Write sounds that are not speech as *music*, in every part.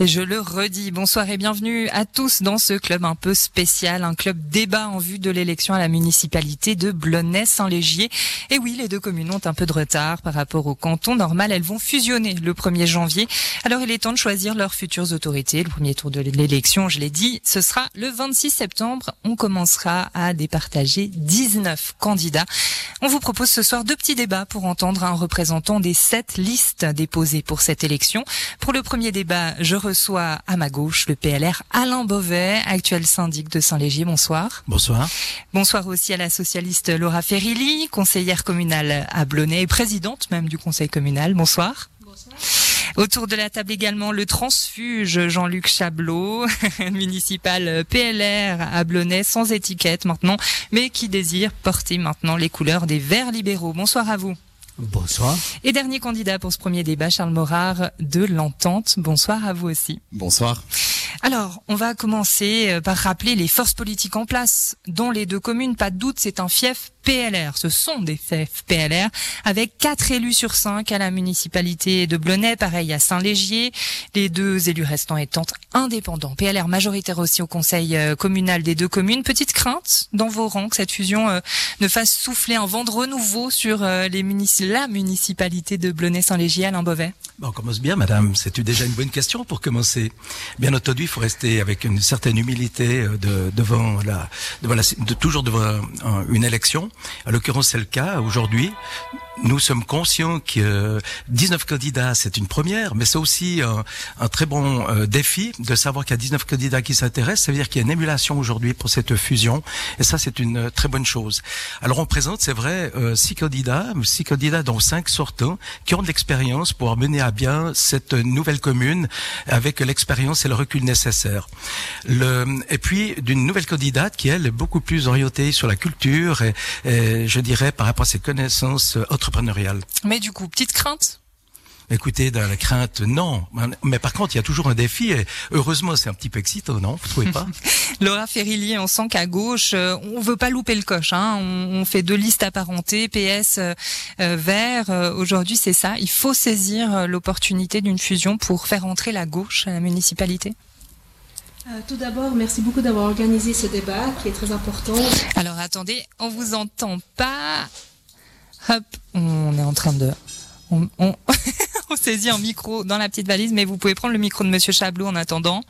Et je le redis, bonsoir et bienvenue à tous dans ce club un peu spécial, un club débat en vue de l'élection à la municipalité de Blonay-Saint-Légier. Et oui, les deux communes ont un peu de retard par rapport au canton normal. Elles vont fusionner le 1er janvier. Alors il est temps de choisir leurs futures autorités. Le premier tour de l'élection, je l'ai dit, ce sera le 26 septembre. On commencera à départager 19 candidats. On vous propose ce soir deux petits débats pour entendre un représentant des sept listes déposées pour cette élection. Pour le premier débat, je reçois à ma gauche le PLR Alain Beauvais, actuel syndic de Saint-Légier. Bonsoir. Bonsoir. Bonsoir aussi à la socialiste Laura Ferrilli, conseillère communale à Blonay et présidente même du conseil communal. Bonsoir. Bonsoir. Autour de la table également le transfuge Jean-Luc Chablot, *laughs* municipal PLR à Blonay, sans étiquette maintenant, mais qui désire porter maintenant les couleurs des Verts libéraux. Bonsoir à vous. Bonsoir. Et dernier candidat pour ce premier débat, Charles Morard de l'Entente. Bonsoir à vous aussi. Bonsoir. Alors, on va commencer par rappeler les forces politiques en place, dont les deux communes, pas de doute, c'est un fief PLR. Ce sont des fiefs PLR, avec quatre élus sur cinq à la municipalité de Blonay, pareil à Saint-Légier, les deux élus restants étant indépendants. PLR majoritaire aussi au conseil communal des deux communes. Petite crainte dans vos rangs que cette fusion ne fasse souffler un vent de renouveau sur la municipalité de Blonay-Saint-Légier, Alain Beauvais On commence bien, madame. C'est déjà une bonne question pour commencer? Bien entendu, il faut rester avec une certaine humilité de, devant la, devant la, toujours devant une élection. À l'occurrence, c'est le cas aujourd'hui. Nous sommes conscients que 19 candidats, c'est une première, mais c'est aussi un, un, très bon euh, défi de savoir qu'il y a 19 candidats qui s'intéressent. Ça veut dire qu'il y a une émulation aujourd'hui pour cette fusion, et ça, c'est une très bonne chose. Alors, on présente, c'est vrai, euh, six candidats, six candidats dont cinq sortants, qui ont de l'expérience pour mener à bien cette nouvelle commune avec l'expérience et le recul nécessaire. Et puis, d'une nouvelle candidate qui, elle, est beaucoup plus orientée sur la culture et, et je dirais, par rapport à ses connaissances autres mais du coup, petite crainte? Écoutez, dans la crainte, non. Mais par contre, il y a toujours un défi et heureusement, c'est un petit peu excitant, non? Vous trouvez pas? *laughs* Laura Ferrillier, on sent qu'à gauche, on veut pas louper le coche. Hein. On, fait deux listes apparentées, PS euh, vert. Aujourd'hui, c'est ça. Il faut saisir l'opportunité d'une fusion pour faire entrer la gauche à la municipalité. Euh, tout d'abord, merci beaucoup d'avoir organisé ce débat qui est très important. Alors attendez, on vous entend pas. Hop, on est en train de... *laughs* On, saisit un micro dans la petite valise, mais vous pouvez prendre le micro de Monsieur Chablot en attendant.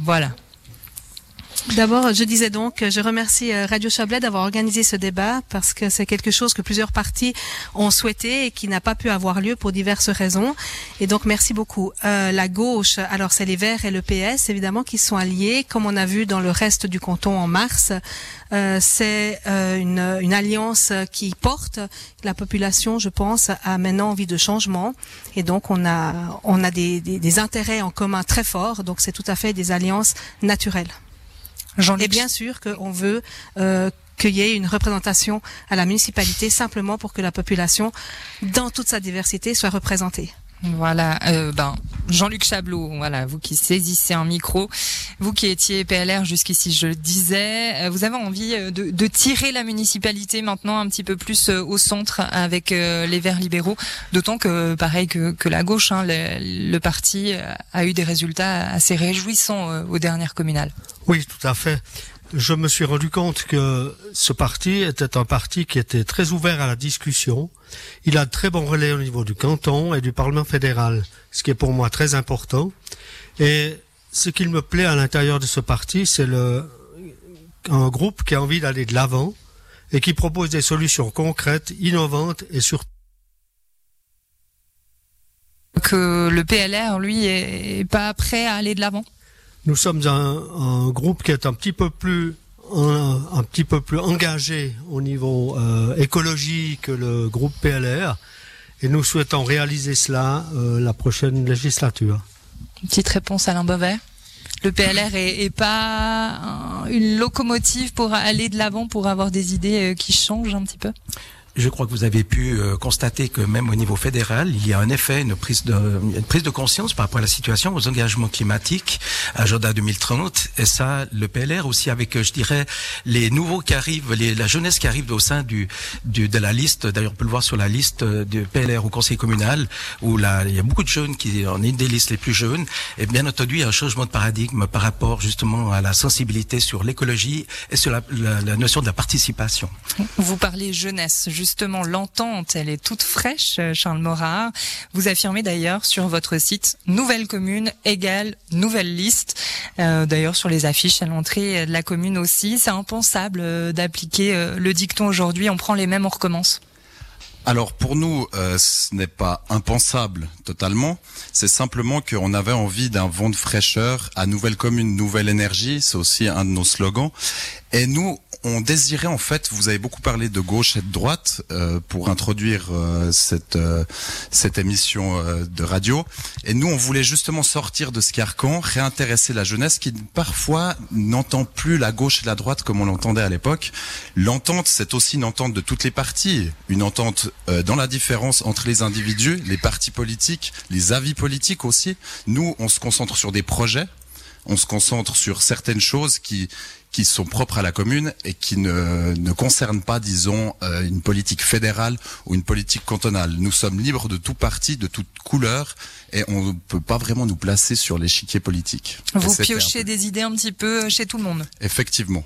Voilà. D'abord, je disais donc, je remercie Radio Chablais d'avoir organisé ce débat parce que c'est quelque chose que plusieurs partis ont souhaité et qui n'a pas pu avoir lieu pour diverses raisons. Et donc, merci beaucoup. Euh, la gauche, alors c'est les Verts et le PS, évidemment, qui sont alliés, comme on a vu dans le reste du canton en mars. Euh, c'est euh, une, une, alliance qui porte la population, je pense, a maintenant envie de changement. Et donc, on a, on a des, des, des intérêts en commun très forts. Donc, c'est tout à fait des alliances naturelles. Et bien sûr qu'on veut euh, qu'il y ait une représentation à la municipalité simplement pour que la population, dans toute sa diversité, soit représentée. Voilà, euh, ben Jean-Luc Chablot, voilà, vous qui saisissez un micro, vous qui étiez PLR jusqu'ici, je le disais, vous avez envie de, de, tirer la municipalité maintenant un petit peu plus au centre avec les Verts libéraux, d'autant que pareil que, que la gauche, hein, le, le, parti a eu des résultats assez réjouissants aux dernières communales. Oui, tout à fait. Je me suis rendu compte que ce parti était un parti qui était très ouvert à la discussion. Il a de très bons relais au niveau du canton et du Parlement fédéral, ce qui est pour moi très important. Et ce qu'il me plaît à l'intérieur de ce parti, c'est le, un groupe qui a envie d'aller de l'avant et qui propose des solutions concrètes, innovantes et surtout que le PLR, lui, est pas prêt à aller de l'avant nous sommes un, un, groupe qui est un petit peu plus un, un petit peu plus engagé au niveau euh, écologie que le groupe PLR et nous souhaitons réaliser cela euh, la prochaine législature. Une petite réponse Alain Beauvais le PLR est, est pas une locomotive pour aller de l'avant, pour avoir des idées qui changent un petit peu? Je crois que vous avez pu euh, constater que même au niveau fédéral, il y a en effet une prise de, conscience par rapport à la situation, aux engagements climatiques, agenda 2030. Et ça, le PLR aussi avec, euh, je dirais, les nouveaux qui arrivent, la jeunesse qui arrive au sein de la liste. D'ailleurs, on peut le voir sur la liste euh, du PLR au conseil communal, où il y a beaucoup de jeunes qui, en une des listes les plus jeunes. Et bien entendu, il y a un changement de paradigme par rapport justement à la sensibilité sur l'écologie et sur la notion de la participation. Vous parlez jeunesse, justement, l'entente, elle est toute fraîche, euh, Charles Morard. Vous affirmez d'ailleurs sur votre site nouvelle commune égale nouvelle liste. Euh, d'ailleurs, sur les affiches à l'entrée de la commune aussi, c'est impensable euh, d'appliquer le dicton aujourd'hui. On prend les mêmes, on recommence. Alors pour nous, ce n'est pas impensable totalement. C'est simplement qu'on avait envie d'un vent de fraîcheur à Nouvelle Commune, Nouvelle Énergie. C'est aussi un de nos slogans. Et nous, on désirait en fait, vous avez beaucoup parlé de gauche et de droite euh, pour introduire euh, cette euh, cette émission euh, de radio. Et nous, on voulait justement sortir de ce carcan, réintéresser la jeunesse qui parfois n'entend plus la gauche et la droite comme on l'entendait à l'époque. L'entente, c'est aussi une entente de toutes les parties, une entente euh, dans la différence entre les individus, les partis politiques, les avis politiques aussi. Nous, on se concentre sur des projets on se concentre sur certaines choses qui qui sont propres à la commune et qui ne, ne concernent pas, disons, euh, une politique fédérale ou une politique cantonale. Nous sommes libres de tout parti, de toute couleur, et on ne peut pas vraiment nous placer sur l'échiquier politique. Vous piochez des idées un petit peu chez tout le monde. Effectivement.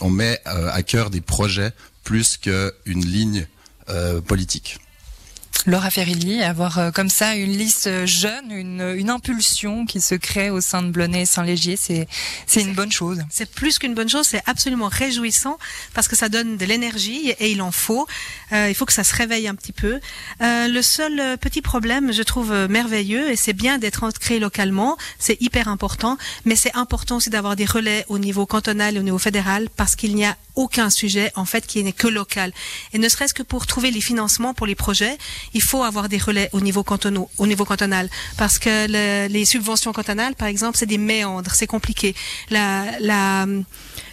On met euh, à cœur des projets plus qu'une ligne euh, politique. Laura Ferilli, avoir euh, comme ça une liste jeune, une, une impulsion qui se crée au sein de Blonay et Saint-Légier, c'est c'est une bonne chose. C'est plus qu'une bonne chose, c'est absolument réjouissant parce que ça donne de l'énergie et il en faut. Euh, il faut que ça se réveille un petit peu. Euh, le seul euh, petit problème, je trouve euh, merveilleux, et c'est bien d'être inscrit localement, c'est hyper important, mais c'est important aussi d'avoir des relais au niveau cantonal et au niveau fédéral parce qu'il n'y a aucun sujet en fait qui n'est que local. Et ne serait-ce que pour trouver les financements pour les projets, il faut avoir des relais au niveau cantonal, au niveau cantonal, parce que le, les subventions cantonales, par exemple, c'est des méandres, c'est compliqué. La, la,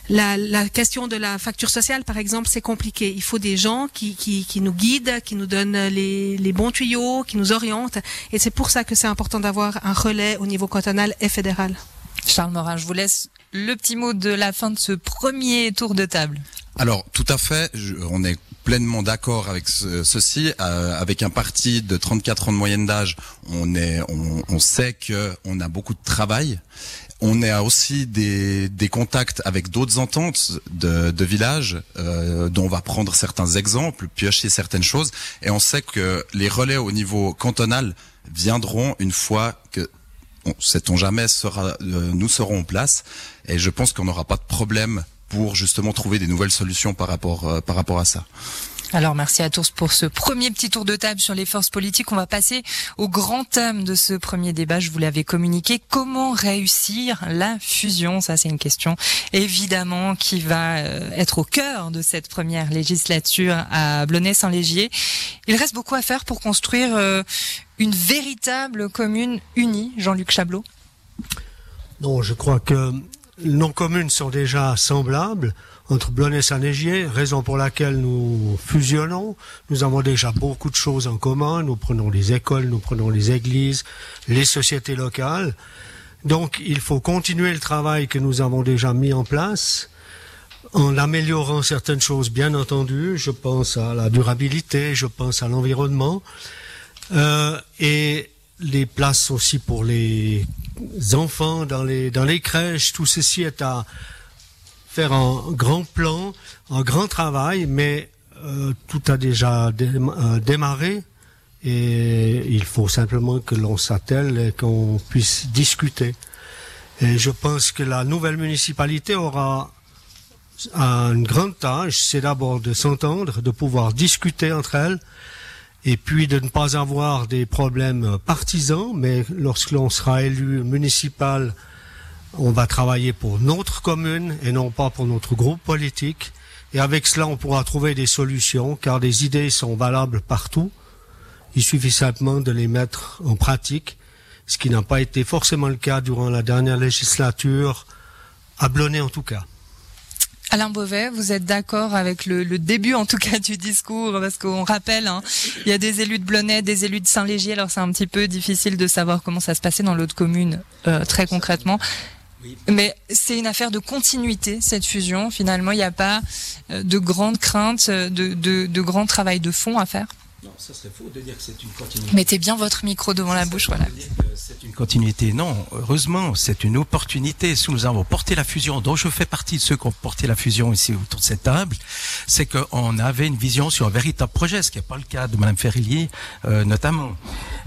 la, la, question de la facture sociale, par exemple, c'est compliqué. Il faut des gens qui, qui, qui nous guident, qui nous donnent les, les, bons tuyaux, qui nous orientent. Et c'est pour ça que c'est important d'avoir un relais au niveau cantonal et fédéral. Charles Morin, je vous laisse le petit mot de la fin de ce premier tour de table. Alors, tout à fait, je, on est pleinement d'accord avec ce, ceci. Euh, avec un parti de 34 ans de moyenne d'âge, on, est, on, on sait qu'on a beaucoup de travail. On a aussi des, des contacts avec d'autres ententes de, de villages euh, dont on va prendre certains exemples, piocher certaines choses. Et on sait que les relais au niveau cantonal viendront une fois que on, sait-on jamais, sera, euh, nous serons en place. Et je pense qu'on n'aura pas de problème pour justement trouver des nouvelles solutions par rapport, euh, par rapport à ça. Alors merci à tous pour ce premier petit tour de table sur les forces politiques. On va passer au grand thème de ce premier débat. Je vous l'avais communiqué. Comment réussir la fusion Ça c'est une question évidemment qui va euh, être au cœur de cette première législature à Blonay-Saint-Légier. Il reste beaucoup à faire pour construire euh, une véritable commune unie. Jean-Luc Chablot. Non, je crois que nos communes sont déjà semblables entre Blonay et Saint-Légier, raison pour laquelle nous fusionnons. Nous avons déjà beaucoup de choses en commun. Nous prenons les écoles, nous prenons les églises, les sociétés locales. Donc, il faut continuer le travail que nous avons déjà mis en place en améliorant certaines choses, bien entendu. Je pense à la durabilité, je pense à l'environnement. Euh, et les places aussi pour les enfants dans les, dans les crèches, tout ceci est à faire un grand plan, un grand travail, mais euh, tout a déjà dé euh, démarré. Et il faut simplement que l'on s'attelle et qu'on puisse discuter. Et je pense que la nouvelle municipalité aura une grande tâche, c'est d'abord de s'entendre, de pouvoir discuter entre elles, et puis de ne pas avoir des problèmes partisans, mais lorsque l'on sera élu municipal, on va travailler pour notre commune et non pas pour notre groupe politique. Et avec cela, on pourra trouver des solutions, car des idées sont valables partout. Il suffit simplement de les mettre en pratique, ce qui n'a pas été forcément le cas durant la dernière législature, à Blonay en tout cas. Alain Beauvais, vous êtes d'accord avec le, début en tout cas du discours parce qu'on rappelle, hein, il y a des élus de Blonay, des élus de Saint-Légier, alors c'est un petit peu difficile de savoir comment ça se passait dans l'autre commune euh, très concrètement. Mais c'est une affaire de continuité, cette fusion. Finalement, il n'y a pas euh, de grandes craintes, de, de, de grand travail de fond à faire. Non, ça serait faux de dire que c'est une continuité. Mettez bien votre micro devant la bouche, voilà. C'est une continuité. Non, heureusement, c'est une opportunité. Si nous avons porté la fusion, dont je fais partie de ceux qui ont porté la fusion ici autour de cette table, c'est qu'on avait une vision sur un véritable projet, ce qui n'est pas le cas de Mme Ferrillier, euh, notamment.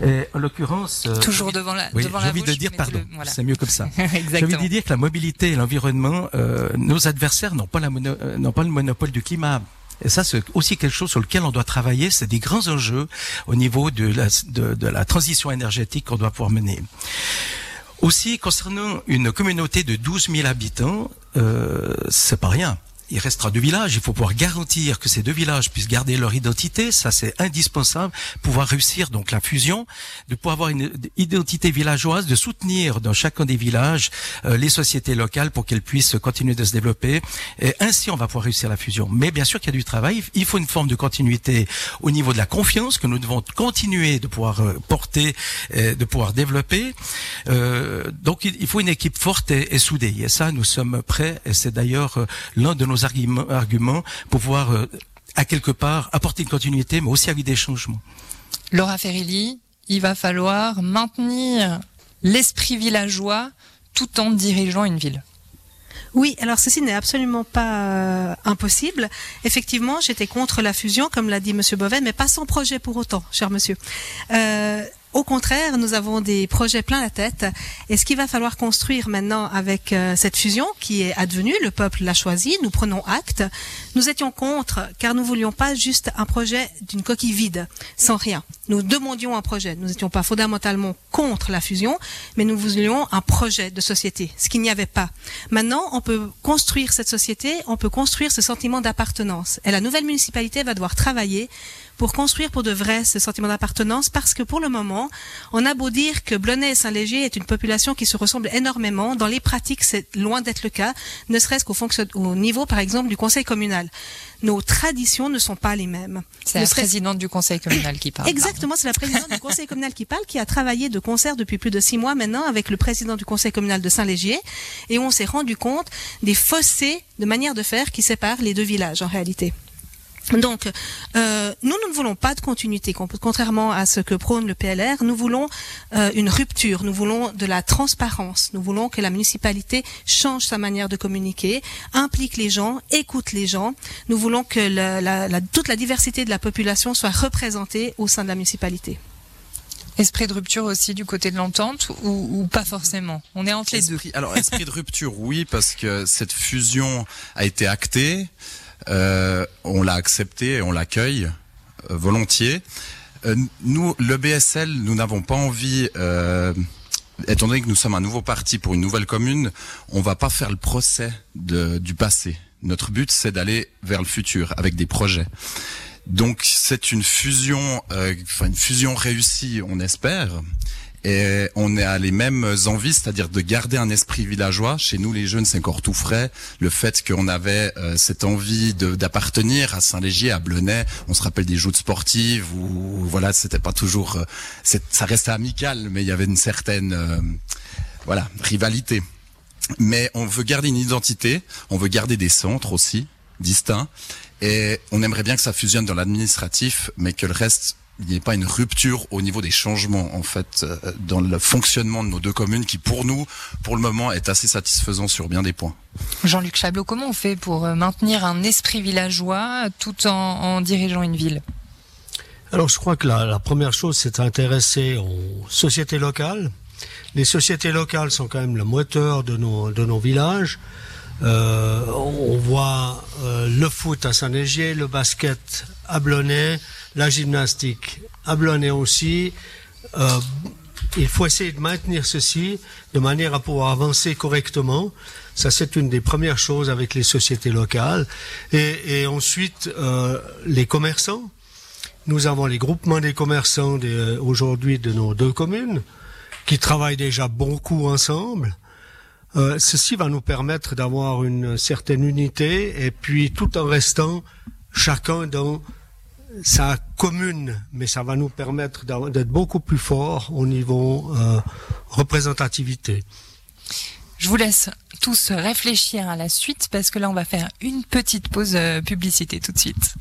Et en l'occurrence... Euh, Toujours devant la, oui, devant j'ai envie de dire, pardon, c'est mieux comme ça. *laughs* j'ai envie de dire que la mobilité et l'environnement, euh, nos adversaires n'ont pas, la euh, n'ont pas le monopole du climat. Et ça, c'est aussi quelque chose sur lequel on doit travailler. C'est des grands enjeux au niveau de la, transition énergétique qu'on doit pouvoir mener. Aussi, concernant une communauté de 12 000 habitants, euh, c'est pas rien il restera deux villages. Il faut pouvoir garantir que ces deux villages puissent garder leur identité. Ça, c'est indispensable. Pouvoir réussir donc la fusion, de pouvoir avoir une identité villageoise, de soutenir dans chacun des villages euh, les sociétés locales pour qu'elles puissent continuer de se développer. Et ainsi, on va pouvoir réussir la fusion. Mais bien sûr qu'il y a du travail. Il faut une forme de continuité au niveau de la confiance que nous devons continuer de pouvoir euh, porter, et de pouvoir développer. Euh, donc, il faut une équipe forte et, et soudée. Et ça, nous sommes prêts. Et c'est d'ailleurs euh, l'un de nos arguments, pour pouvoir, euh, à quelque part, apporter une continuité, mais aussi avec des changements. Laura Ferilli, il va falloir maintenir l'esprit villageois tout en dirigeant une ville. Oui, alors ceci n'est absolument pas euh, impossible. Effectivement, j'étais contre la fusion, comme l'a dit Monsieur Boven, mais pas sans projet pour autant, cher monsieur. Euh, au contraire, nous avons des projets plein la tête. Et ce qu'il va falloir construire maintenant avec euh, cette fusion qui est advenue, le peuple l'a choisi, nous prenons acte. Nous étions contre car nous voulions pas juste un projet d'une coquille vide, sans rien. Nous demandions un projet. Nous n'étions pas fondamentalement contre la fusion, mais nous voulions un projet de société, ce qu'il n'y avait pas. Maintenant, on peut construire cette société, on peut construire ce sentiment d'appartenance. Et la nouvelle municipalité va devoir travailler pour construire pour de vrai ce sentiment d'appartenance parce que pour le moment, on a beau dire que Blonay et Saint-Léger est une population qui se ressemble énormément, dans les pratiques, c'est loin d'être le cas, ne serait-ce qu'au au niveau, par exemple, du conseil communal. Nos traditions ne sont pas les mêmes. C'est la présidente du conseil communal qui parle. Exactement, c'est la présidente du conseil communal qui parle, qui a travaillé de concert depuis plus de six mois maintenant avec le président du conseil communal de Saint-Légier, et on s'est rendu compte des fossés de manière de faire qui séparent les deux villages en réalité. Donc, euh, nous, nous ne voulons pas de continuité, contrairement à ce que prône le PLR. Nous voulons euh, une rupture, nous voulons de la transparence, nous voulons que la municipalité change sa manière de communiquer, implique les gens, écoute les gens. Nous voulons que la, toute la diversité de la population soit représentée au sein de la municipalité. Esprit de rupture aussi du côté de l'entente ou, pas forcément? On est entre les deux. Alors, esprit de rupture, oui, parce que cette fusion a été actée. Euh, on l'a accepté et on l'accueille euh, volontiers. Euh, nous, le BSL, nous n'avons pas envie étant donné que nous sommes un nouveau parti pour une nouvelle commune, on va pas faire le procès du passé. Notre but, c'est d'aller vers le futur avec des projets. Donc, c'est une fusion, enfin une fusion réussie, on espère. Et on a les mêmes envies, c'est-à-dire de garder un esprit villageois. Chez nous, les jeunes, c'est encore tout frais. Le fait qu'on avait euh, cette envie d'appartenir à Saint-Légier, à Blonay, on se rappelle des joutes sportives où, voilà, c'était pas toujours, euh, ça restait amical, mais il y avait une certaine, euh, voilà, rivalité. Mais on veut garder une identité, on veut garder des centres aussi distincts, et on aimerait bien que ça fusionne dans l'administratif, mais que le reste il n'y ait pas une rupture au niveau des changements en fait euh, dans le fonctionnement de nos deux communes qui pour nous pour le moment est assez satisfaisant sur bien des points. Jean-Luc Chablot, comment on fait pour euh, maintenir un esprit villageois tout en, dirigeant une ville? Alors je crois que la, première chose c'est d'intéresser aux sociétés locales. Les sociétés locales sont quand même le moteur de nos, de nos villages. Euh, on voit le foot à Saint-Légier, le basket à Blonay, la gymnastique à Blonay aussi. Euh, il faut essayer de maintenir ceci de manière à pouvoir avancer correctement. Ça, c'est une des premières choses avec les sociétés locales. Et, ensuite, euh, les commerçants. Nous avons les groupements des commerçants aujourd'hui de nos deux communes qui travaillent déjà beaucoup ensemble. Euh, ceci va nous permettre d'avoir une certaine unité et puis tout en restant chacun dans sa commune, mais ça va nous permettre d'être beaucoup plus fort au niveau euh, représentativité. Je vous laisse tous réfléchir à la suite parce que là on va faire une petite pause euh, publicité tout de suite.